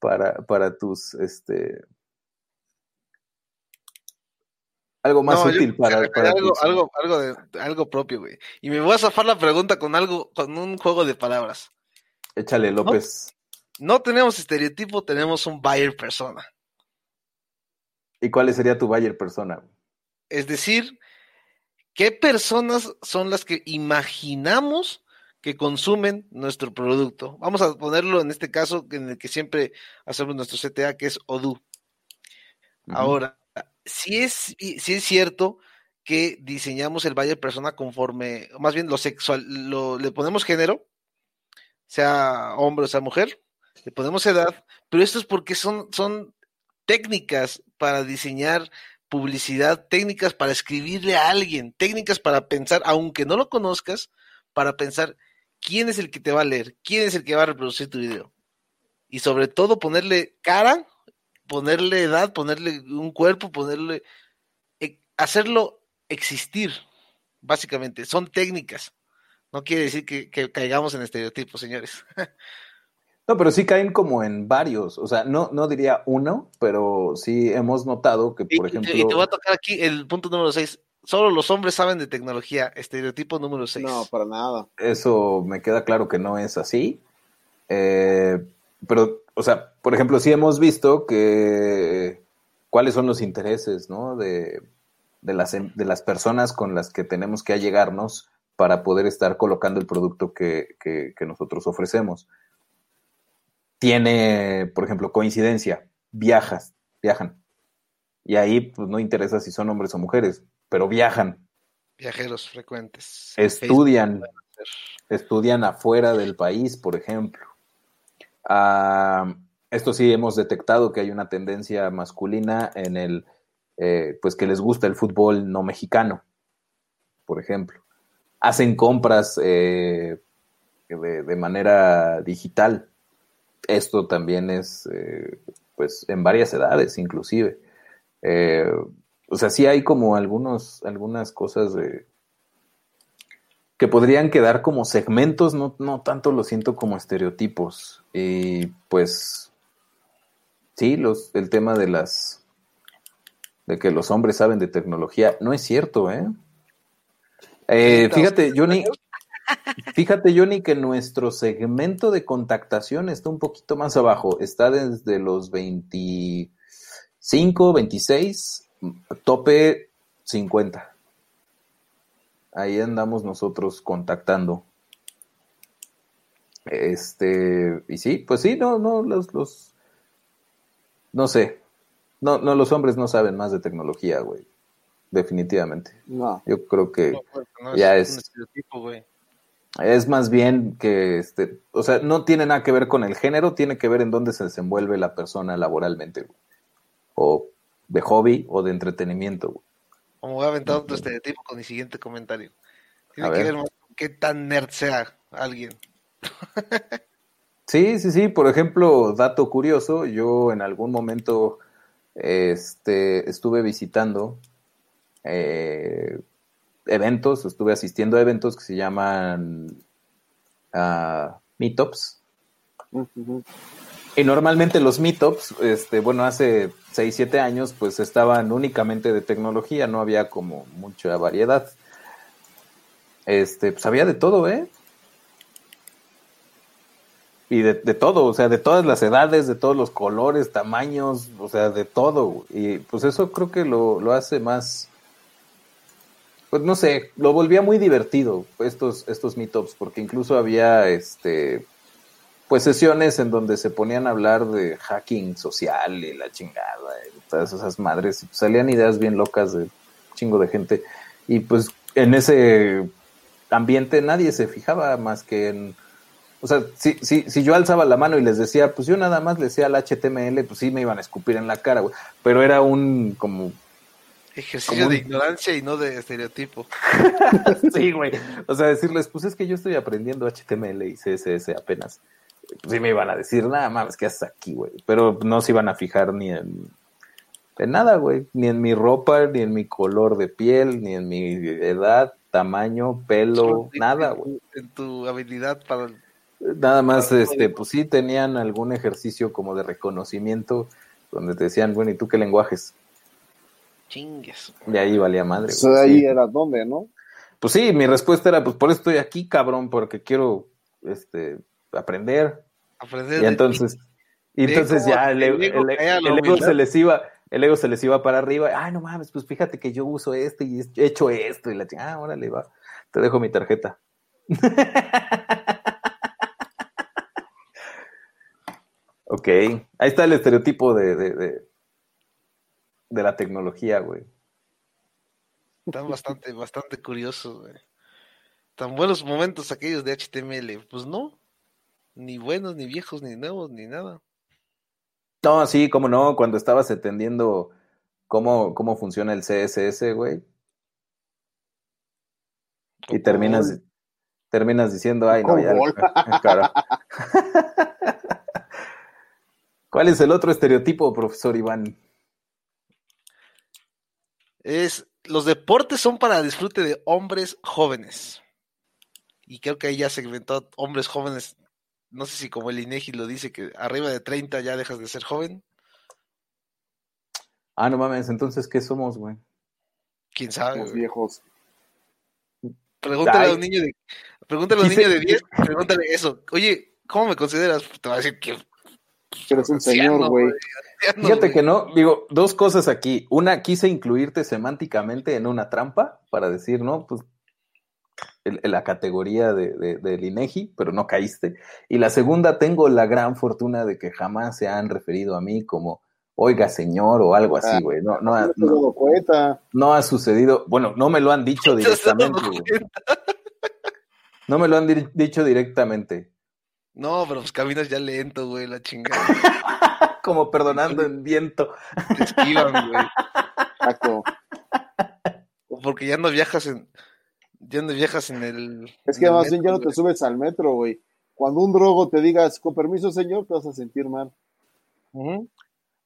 para, para tus, este, algo más No, útil para, refería para algo, algo, algo, de, algo propio, güey. Y me voy a zafar la pregunta con algo, con un juego de palabras. Échale, López. No tenemos estereotipo, tenemos un buyer persona. ¿Y cuál sería tu buyer persona? Es decir, ¿qué personas son las que imaginamos que consumen nuestro producto? Vamos a ponerlo en este caso en el que siempre hacemos nuestro CTA, que es Odoo. Ahora, si es, si es cierto que diseñamos el buyer persona conforme, más bien lo sexual, lo, le ponemos género, sea hombre o sea mujer, le ponemos edad, pero esto es porque son, son técnicas para diseñar publicidad, técnicas para escribirle a alguien, técnicas para pensar, aunque no lo conozcas, para pensar quién es el que te va a leer, quién es el que va a reproducir tu video. Y sobre todo ponerle cara, ponerle edad, ponerle un cuerpo, ponerle... eh, hacerlo existir, básicamente. Son técnicas. No quiere decir que, que caigamos en estereotipos, señores. No, pero sí caen como en varios. O sea, no, no diría uno, pero sí hemos notado que, por y ejemplo. y te voy a tocar aquí el punto número 6. Solo los hombres saben de tecnología. Estereotipo número 6. No, para nada. Eso me queda claro que no es así. Eh, pero, o sea, por ejemplo, sí hemos visto que cuáles son los intereses, ¿no? De, de las, de las personas con las que tenemos que allegarnos para poder estar colocando el producto que, que- que nosotros ofrecemos. Tiene, por ejemplo, coincidencia, viajas, viajan. Y ahí pues no interesa si son hombres o mujeres, pero viajan, Viajeros frecuentes. estudian, estudian afuera del país, por ejemplo. Ah, esto sí hemos detectado que hay una tendencia masculina en el, eh, pues que les gusta el fútbol no mexicano, por ejemplo. Hacen compras eh, de, de manera digital. Esto también es, eh, pues, en varias edades, inclusive. Eh, o sea, sí hay como algunos, algunas cosas de, que podrían quedar como segmentos, no, no tanto lo siento como estereotipos. Y pues sí, los, el tema de las de que los hombres saben de tecnología, no es cierto, ¿eh? Eh, fíjate, Johnny, fíjate, Johnny, que nuestro segmento de contactación está un poquito más abajo, está desde los 25, 26, tope 50 ahí andamos nosotros contactando. Este, y sí, pues sí, no, no, los, los, no sé, no, no, los hombres no saben más de tecnología, güey, definitivamente. No. Yo creo que No, pues, no ya un es- estereotipo, güey. es más bien que, este, o sea, no tiene nada que ver con el género, tiene que ver en dónde se desenvuelve la persona laboralmente, güey. o de hobby o de entretenimiento. güey. Como voy a aventar otro estereotipo con mi siguiente comentario. Tiene A que ver. ver más con qué tan nerd sea alguien. Sí, sí, sí. Por ejemplo, dato curioso, yo en algún momento este, estuve visitando eh, eventos, estuve asistiendo a eventos que se llaman ah, meetups. Y normalmente los meetups, este, bueno, hace 6, 7 años, pues estaban únicamente de tecnología, no había como mucha variedad. Este, pues había de todo, ¿eh? y de, de todo, o sea, de todas las edades, de todos los colores, tamaños, o sea, de todo. Y pues eso creo que lo, lo hace más, pues no sé, lo volvía muy divertido estos, estos meetups, porque incluso había este pues sesiones en donde se ponían a hablar de hacking social y la chingada y todas esas madres, y salían ideas bien locas de chingo de gente. Y pues en ese ambiente nadie se fijaba más que en o sea, si, si, si yo alzaba la mano y les decía, pues yo nada más le decía al HTML, pues sí me iban a escupir en la cara, güey. Pero era un como Ejercicio de ignorancia y no de estereotipo. sí, güey. O sea, decirles, pues es que yo estoy aprendiendo HTML y CSS apenas. Pues sí me iban a decir, nada mames, ¿qué haces aquí, güey? Pero no se iban a fijar ni en, en nada, güey. Ni en mi ropa, ni en mi color de piel, ni en mi edad, tamaño, pelo, nada, en güey. tu- En tu habilidad para... Nada más, Para- este, pues sí tenían algún ejercicio como de reconocimiento donde te decían, bueno, ¿y tú qué lenguajes? Chingues. Y ahí valía madre. Pues güey, ahí sí. era donde, ¿no? Pues sí, mi respuesta era, pues por eso estoy aquí, cabrón, porque quiero, este, aprender. Aprender Y entonces, y entonces ya el, el ego, el- el se les iba, el ego se les iba para arriba. Ay, no mames, pues fíjate que yo uso este y he hecho esto y la ah, órale, va. Te dejo mi tarjeta. ok, ahí está el estereotipo de, de, de, de la tecnología, güey. Están bastante, bastante curiosos, güey. Tan buenos momentos aquellos de HTML. Pues no. Ni buenos, ni viejos, ni nuevos, ni nada. No, sí, cómo no, cuando estabas entendiendo cómo, cómo funciona el CSS, güey, y terminas, terminas diciendo, ay, no, ya. Claro. ¿Cuál es el otro estereotipo, profesor Iván? Es, los deportes son para disfrute de hombres jóvenes. Y creo que ahí ya segmentó hombres jóvenes. No sé si como el INEGI lo dice, que arriba de 30 ya dejas de ser joven. Ah, no mames, entonces, ¿qué somos, güey? ¿Quién sabe? Los güey? viejos. Pregúntale a un niño de, pregúntale a un niño de 10, pregúntale eso. Oye, ¿cómo me consideras? Te va a decir que Eres un anciano, señor, güey. anciano, Fíjate güey. que no, digo, dos cosas aquí. Una, quise incluirte semánticamente en una trampa para decir, no, pues el- la categoría de, de- del INEGI, pero no caíste. Y la segunda, tengo la gran fortuna de que jamás se han referido a mí como, oiga, señor, o algo así, Ah, güey. No, no, No ha- no, no ha sucedido. Bueno, no me lo han dicho ¿Te has dado directamente? No me lo han di- dicho directamente. No, pero pues caminas ya lento, güey, la chingada. Como perdonando en viento. Te esquivan, güey. Exacto. Porque ya no viajas en. Ya no viajas en el. Es que más bien ya no te subes al metro, güey. Cuando un drogo te digas, con permiso, señor, te vas a sentir mal.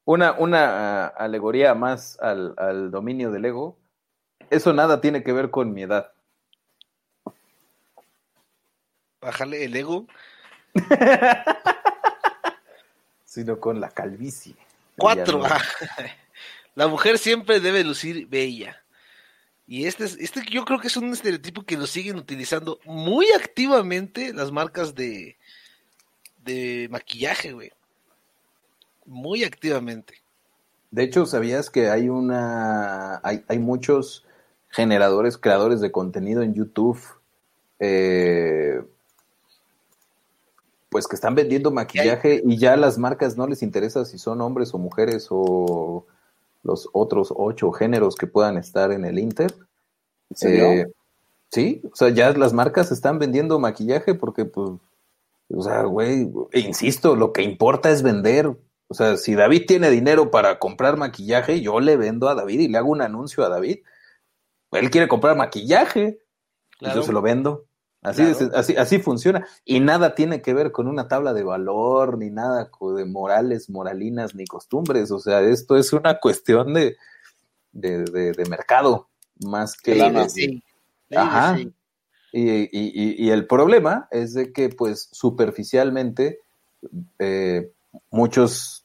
Una, una ah, alegoría más al, al dominio del ego. Eso nada tiene que ver con mi edad. Bájale el ego. sino con la calvicie. Cuatro. La mujer siempre debe lucir bella. Y este, es- este yo creo que es un estereotipo que lo siguen utilizando muy activamente las marcas de, de maquillaje, güey. Muy activamente. De hecho, ¿sabías que hay una. hay, hay muchos generadores, creadores de contenido en YouTube? eh, pues que están vendiendo maquillaje y ya las marcas no les interesa si son hombres o mujeres o los otros ocho géneros que puedan estar en el Inter. Eh, sí, o sea, ya las marcas están vendiendo maquillaje porque, pues, o sea, güey, e insisto, lo que importa es vender. O sea, si David tiene dinero para comprar maquillaje, yo le vendo a David y le hago un anuncio a David. Él quiere comprar maquillaje y Claro. yo se lo vendo. Así, Claro. así, así funciona. Y nada tiene que ver con una tabla de valor, ni nada de morales, moralinas, ni costumbres. O sea, esto es una cuestión de, de, de- de mercado, más que... De- Sí. Ajá. Sí. y, y- y- y el problema es de que, pues, superficialmente, eh, muchos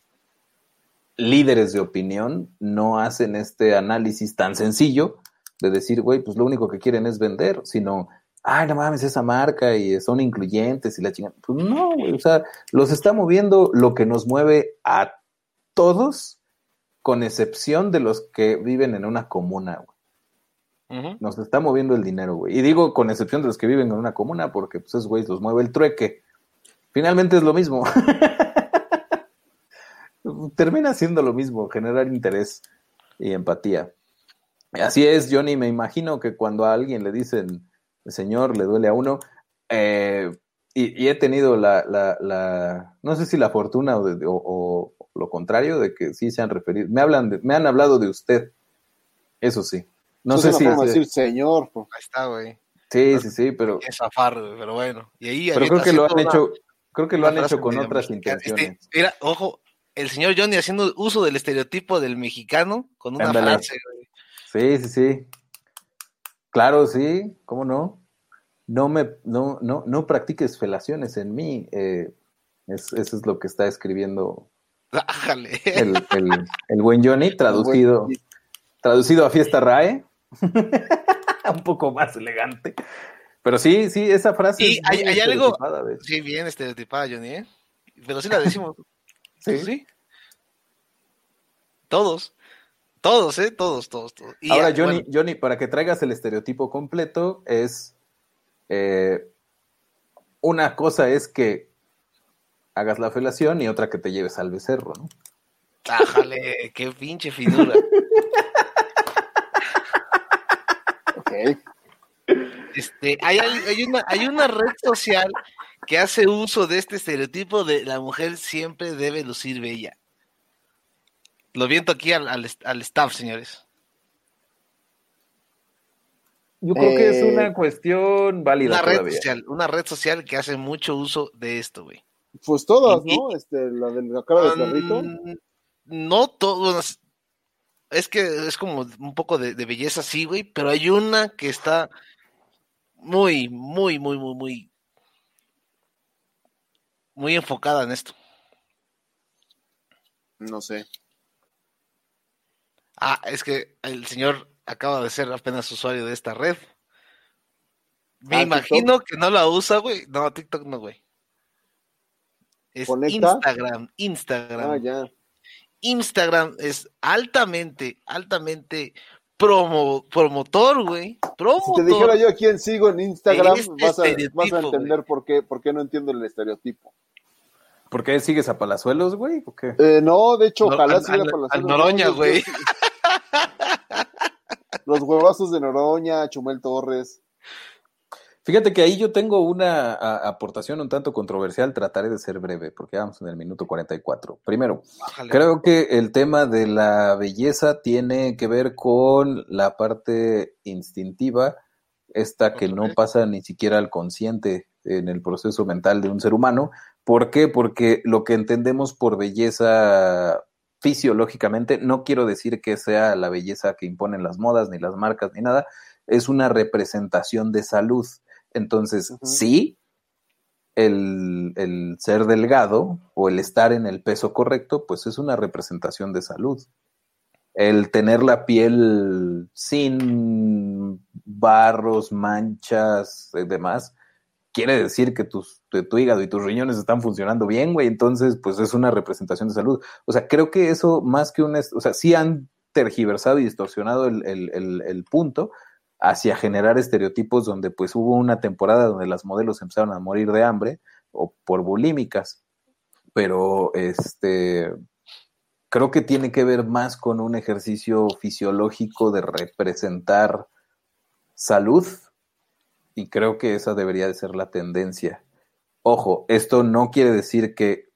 líderes de opinión no hacen este análisis tan sencillo de decir, güey, pues lo único que quieren es vender, sino ay, no mames, esa marca y son incluyentes y la chingada. Pues no, güey, o sea, los está moviendo lo que nos mueve a todos, con excepción de los que viven en una comuna, güey. Nos está moviendo el dinero, güey. Y digo con excepción de los que viven en una comuna, porque pues esos güeyes los mueve el trueque. Finalmente es lo mismo. Termina siendo lo mismo, generar interés y empatía. Así es, Johnny, me imagino que cuando a alguien le dicen, señor le duele a uno, eh, y, y he tenido la, la, la- no sé si la fortuna o, de- o- o lo contrario, de que sí se han referido, me hablan, de- me han hablado de usted, eso sí. No sé si, es- decir señor. pues. Ahí está, güey. sí, sí, sí, pero, Es zafar, güey, pero bueno. Y ahí pero creo que lo han hecho, una- creo que lo han hecho con otras mexicana. intenciones. Este, mira, ojo, el señor Johnny haciendo uso del estereotipo del mexicano con una Ándale. frase, güey. Sí, sí, sí. Claro, sí, ¿cómo no? No me, no, no, no practiques felaciones en mí. eh, es- eso es lo que está escribiendo el, el, el buen Johnny, traducido, buen- traducido a fiesta RAE. Un poco más elegante. Pero sí, sí, esa frase. Y es hay- algo-. Sí, bien estereotipada, Johnny, ¿eh? Pero sí la decimos. Sí. sí. Todos. Todos, ¿eh? Todos, todos, todos. Y Ahora, ya, Johnny, bueno, Johnny, para que traigas el estereotipo completo, es eh, una cosa es que hagas la felación y otra que te lleves al becerro, ¿no? ájale, qué pinche finura. Ok. Este, hay, hay una, hay una red social que hace uso de este estereotipo de la mujer siempre debe lucir bella. Lo viento aquí al, al, al staff, señores. Yo creo que es Eh, una cuestión válida Una red todavía. social, una red social que hace mucho uso de esto, güey. Pues todas, Y- ¿no? Este, la de la cara de perrito. Mm, No todos. Es que es como un poco de, de belleza, sí, güey, pero hay una que está muy, muy, muy, muy, muy, muy enfocada en esto. No sé. Ah, es que el señor acaba de ser apenas usuario de esta red. Me Ah, imagino que no la usa, güey. No, TikTok no, güey. Es ¿Conecta? Instagram, Instagram. Ah, ya. Instagram es altamente, altamente promo, promotor, güey. Si te dijera yo a quién sigo en Instagram, Este vas, a, estereotipo, vas a entender por qué, por qué no entiendo el estereotipo. ¿Por qué sigues a Palazuelos, güey? ¿O qué? Eh, no, de hecho, No, ojalá al- siguiera al- para las al Noroña, güey. Los huevazos de Noroña, Chumel Torres. Fíjate que ahí yo tengo una a- aportación un tanto controversial, trataré de ser breve, porque vamos en el minuto 44. Primero, Bájale. creo que el tema de la belleza tiene que ver con la parte instintiva, esta que no pasa ni siquiera al consciente en el proceso mental de un ser humano. ¿Por qué? Porque lo que entendemos por belleza fisiológicamente, no quiero decir que sea la belleza que imponen las modas, ni las marcas, ni nada, es una representación de salud. Entonces, sí, el, el ser delgado o el estar en el peso correcto, pues es una representación de salud. El tener la piel sin barros, manchas y demás, quiere decir que tus, tu, tu hígado y tus riñones están funcionando bien, güey. Entonces, pues es una representación de salud. O sea, creo que eso más que un... O sea, sí han tergiversado y distorsionado el, el, el, el punto hacia generar estereotipos donde pues hubo una temporada donde las modelos empezaron a morir de hambre o por bulímicas. Pero este creo que tiene que ver más con un ejercicio fisiológico de representar salud y creo que esa debería de ser la tendencia. Ojo, esto no quiere decir que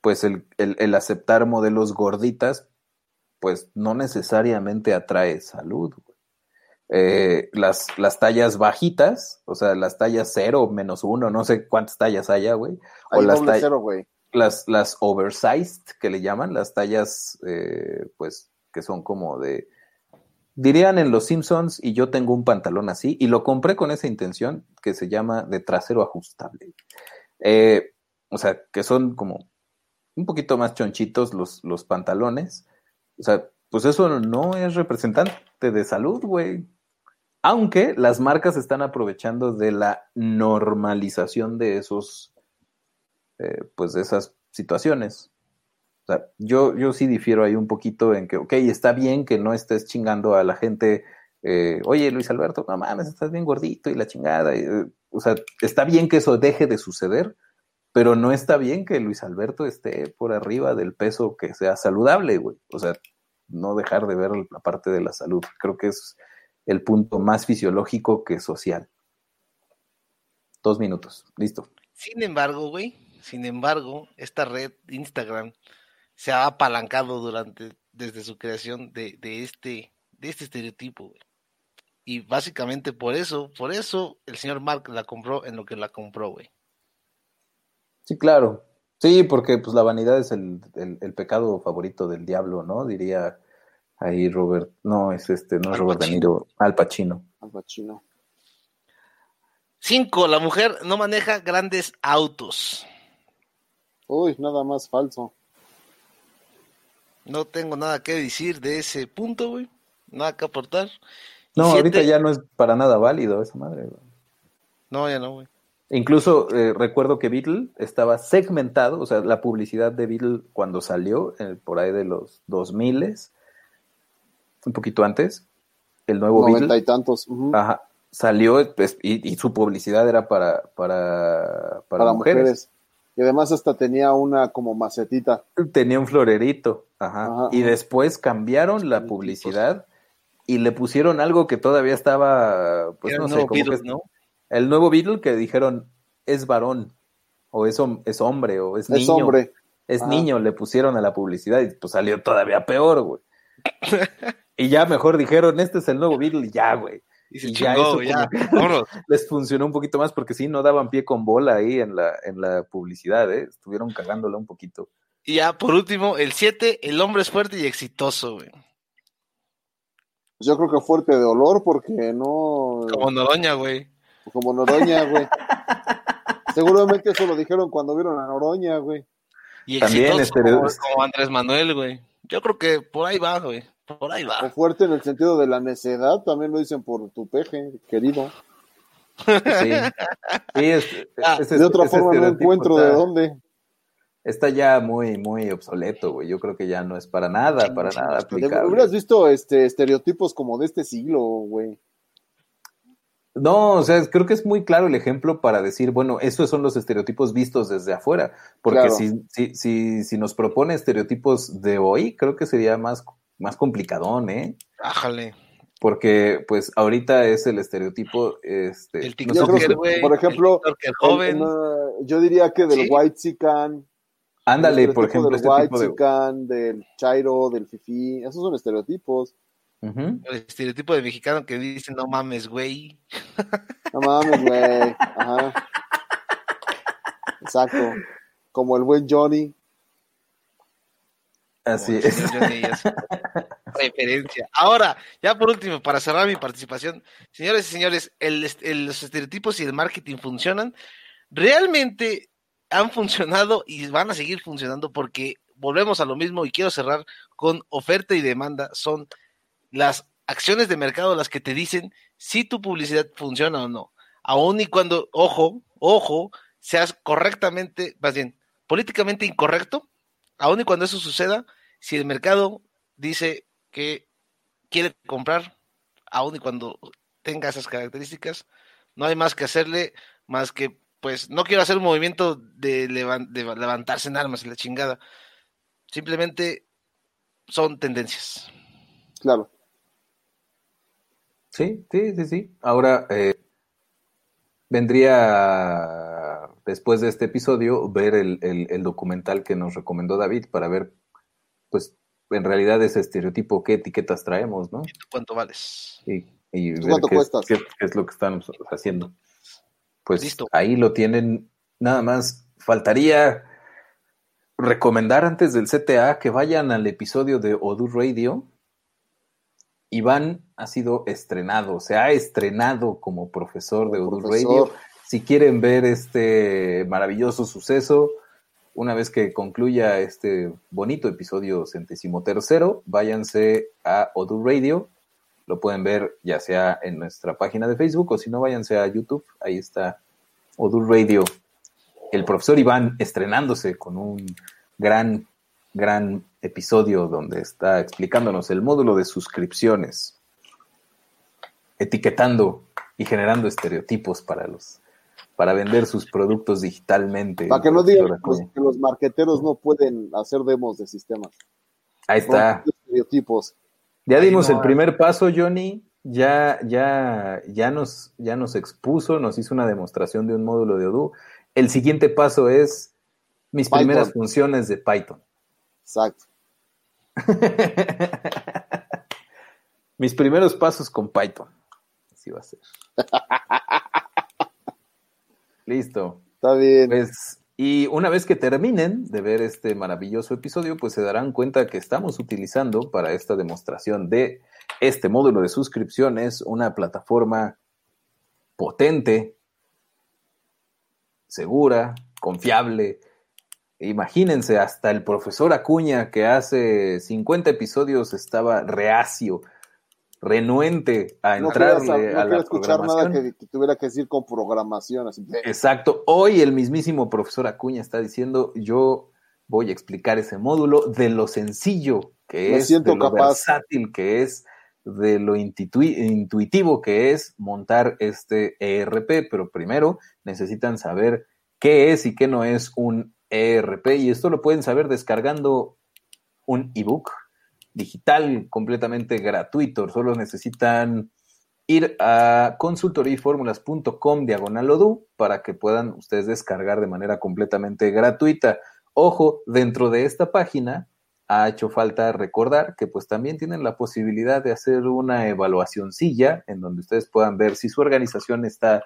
pues el, el, el aceptar modelos gorditas pues no necesariamente atrae salud. Eh, las, las tallas bajitas, o sea, las tallas cero, menos uno, no sé cuántas tallas haya, güey. O Hay las, doble ta- cero, güey. las, las oversized que le llaman, las tallas, eh, pues, que son como de. Dirían en Los Simpsons, y yo tengo un pantalón así, y lo compré con esa intención que se llama de trasero ajustable. Eh, o sea, que son como un poquito más chonchitos los, los pantalones. O sea, pues eso no es representante de salud, güey. Aunque las marcas están aprovechando de la normalización de esos, eh, pues de esas situaciones. Yo, yo sí difiero ahí un poquito en que, ok, está bien que no estés chingando a la gente, eh, oye Luis Alberto, no mames, estás bien gordito y la chingada. eh, o sea, está bien que eso deje de suceder, pero no está bien que Luis Alberto esté por arriba del peso que sea saludable, güey. O sea, no dejar de ver la parte de la salud. Creo que es el punto más fisiológico que social. Dos minutos, listo. Sin embargo, güey, sin embargo, esta red Instagram se ha apalancado durante, desde su creación de, de este, de este estereotipo, güey. Y básicamente por eso, por eso el señor Mark la compró en lo que la compró, güey. Sí, claro. Sí, porque pues la vanidad es el, el- el pecado favorito del diablo, ¿no? Diría ahí Robert. No, es este, no es Robert De. Niro, Al Pacino. Al Pacino. Cinco, la mujer no maneja grandes autos. Uy, nada más falso. No tengo nada que decir de ese punto, güey. Nada que aportar. No, siete- ahorita ya no es para nada válido esa madre. güey. No, ya no, güey. Incluso eh, recuerdo que Beatle estaba segmentado, o sea, la publicidad de Beatle cuando salió, eh, por ahí de los 2000, un poquito antes, el nuevo Noventa Beatle, y tantos. ajá, salió pues, y, y su publicidad era para, para, para, para mujeres. mujeres. Y además hasta tenía una como macetita. Tenía un florerito, ajá. Ajá, y ajá. después cambiaron la publicidad y le pusieron algo que todavía estaba, pues Era no el sé, nuevo como Beatles, que- ¿no? el nuevo Beatle que dijeron es varón, o es, hom- es hombre, o es, Es niño. hombre. Es Ajá. niño, le pusieron a la publicidad y pues salió todavía peor, güey. y ya mejor dijeron, este es el nuevo Beatle, y ya, güey. Y se Y ya chingó, ya. como Vámonos. Les funcionó un poquito más porque sí, no daban pie con bola ahí en la, en la publicidad, ¿eh? Estuvieron cagándola un poquito. Y ya, por último, el siete, el hombre es fuerte y exitoso, güey. Pues Yo creo que fuerte de olor porque no. Como Noroña, güey. Como Noroña, güey. Seguramente eso lo dijeron cuando vieron a Noroña, güey. Y También exitoso este- como, como Andrés Manuel, güey. Yo creo que por ahí va, güey. Por ahí O fuerte en el sentido de la necedad, también lo dicen por tu peje, querido. Sí. Sí, es- Ah, De otra ese forma no encuentro está- de dónde. Está ya muy, muy obsoleto, güey. Yo creo que ya no es para nada, para nada aplicable. Hubieras visto este estereotipos como de este siglo, güey. No, o sea, creo que es muy claro el ejemplo para decir, bueno, esos son los estereotipos vistos desde afuera. Porque Claro. si, si, si, si nos propone estereotipos de hoy, creo que sería más, más complicadón, ¿eh? Ájale. Porque, pues, ahorita es el estereotipo, este... El no sé Yo TikToker, güey. por ejemplo, el El- no, yo diría que del ¿Sí? White Sican. Ándale, por ejemplo, del este White tipo de... Sican, del Chairo, del Fifi. Esos son estereotipos. El estereotipo de mexicano que dice, no mames, güey. No mames, güey. Ajá. Exacto. Como el buen Johnny. Así es. Referencia. Ahora, ya por último, para cerrar mi participación, señores y señores, el, est- el- los estereotipos y el marketing funcionan. Realmente han funcionado y van a seguir funcionando porque volvemos a lo mismo y quiero cerrar con oferta y demanda. Son las acciones de mercado las que te dicen si tu publicidad funciona o no. Aún y cuando, ojo, ojo, seas correctamente, más bien, políticamente incorrecto, aún y cuando eso suceda, si el mercado dice que quiere comprar, aún y cuando tenga esas características, no hay más que hacerle, más que, pues, no quiero hacer un movimiento de, levan- de levantarse en armas y la chingada. Simplemente son tendencias. Claro. Sí, sí, sí, sí. Ahora eh, vendría después de este episodio ver el, el- el documental que nos recomendó David para ver, pues, en realidad ese estereotipo, qué etiquetas traemos, ¿no? ¿Cuánto vales? Y, y ver ¿Cuánto qué, es- cuestas? qué- qué es lo que están haciendo. Pues Listo. ahí lo tienen. Nada más faltaría recomendar antes del CTA que vayan al episodio de Odu Radio. Iván ha sido estrenado, se ha estrenado como profesor de Odu. Radio. Si quieren ver este maravilloso suceso, una vez que concluya este bonito episodio centésimo tercero, váyanse a Odu Radio, Lo pueden ver ya sea en nuestra página de Facebook o si no, váyanse a YouTube. Ahí está Odul Radio. El profesor Iván estrenándose con un gran, gran episodio donde está explicándonos el módulo de suscripciones, etiquetando y generando estereotipos para los para vender sus productos digitalmente. Para que no digan pues, que los marqueteros no pueden hacer demos de sistemas. Ahí está. Estereotipos. Ya dimos no el primer paso, Johnny. Ya, ya, ya nos, ya nos expuso, nos hizo una demostración de un módulo de Odoo. El siguiente paso es mis Python. primeras funciones de Python. Exacto. mis primeros pasos con Python. Así va a ser. Listo. Está bien. Pues, y una vez que terminen de ver este maravilloso episodio, pues se darán cuenta que estamos utilizando para esta demostración de este módulo de suscripciones una plataforma potente, segura, confiable. Imagínense, hasta el profesor Acuña, que hace 50 episodios estaba reacio, renuente a no quería, entrarle no a la escuchar nada que, que tuviera que decir con programación. Así Exacto. Hoy el mismísimo profesor Acuña está diciendo, yo voy a explicar ese módulo de lo sencillo que Me es, siento de lo capaz. versátil que es, de lo intuitivo que es montar este ERP, pero primero necesitan saber qué es y qué no es un ERP y esto lo pueden saber descargando un ebook digital completamente gratuito, solo necesitan ir a consultoriformulas.com diagonal odoo para que puedan ustedes descargar de manera completamente gratuita. Ojo, dentro de esta página ha hecho falta recordar que pues también tienen la posibilidad de hacer una evaluacioncilla en donde ustedes puedan ver si su organización está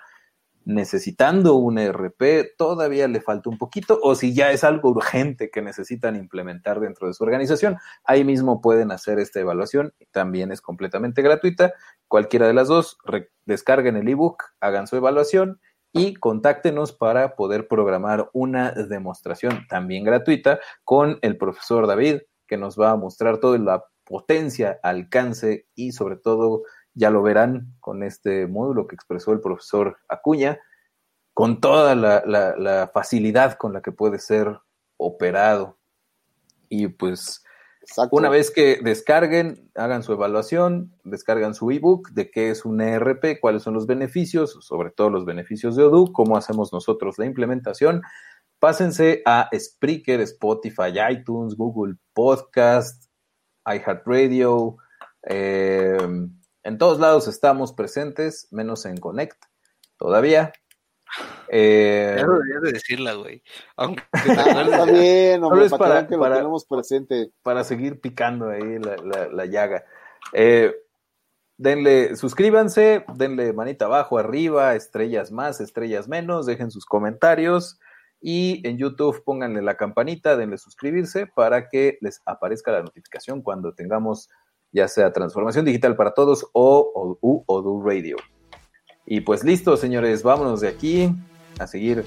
necesitando un ERP, todavía le falta un poquito, o si ya es algo urgente que necesitan implementar dentro de su organización, ahí mismo pueden hacer esta evaluación, también es completamente gratuita, cualquiera de las dos, descarguen el ebook, hagan su evaluación y contáctenos para poder programar una demostración también gratuita con el profesor David, que nos va a mostrar toda la potencia, alcance y sobre todo ya lo verán con este módulo que expresó el profesor Acuña, con toda la, la- la facilidad con la que puede ser operado. Y pues exacto. una vez que descarguen, hagan su evaluación, descargan su ebook de qué es un ERP, cuáles son los beneficios, sobre todo los beneficios de Odoo, cómo hacemos nosotros la implementación, pásense a Spreaker, Spotify, iTunes, Google Podcast, iHeartRadio, eh, en todos lados estamos presentes, menos en Connect, todavía. Eh, Ya deberías de decirla, güey. Aunque Ah, está bien, hombre, para, para- que que para- lo tenemos presente. para seguir picando ahí la, la- la llaga. Eh, denle, suscríbanse, denle manita abajo, arriba, estrellas más, estrellas menos, dejen sus comentarios y en YouTube pónganle la campanita, denle suscribirse para que les aparezca la notificación cuando tengamos ya sea transformación digital para todos o, Odoo Radio. Y pues listo, señores, vámonos de aquí a seguir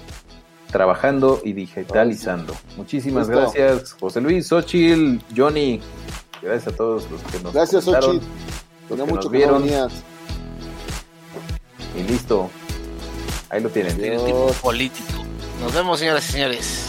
trabajando y digitalizando. Muchísimas Listo. gracias, José Luis, Xochil, Johnny. Gracias a todos los que nos Gracias, los Tenía que mucho nos vieron y listo. Ahí lo tienen. Bien. Estereotipo político. Nos vemos, señoras y señores.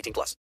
18 plus.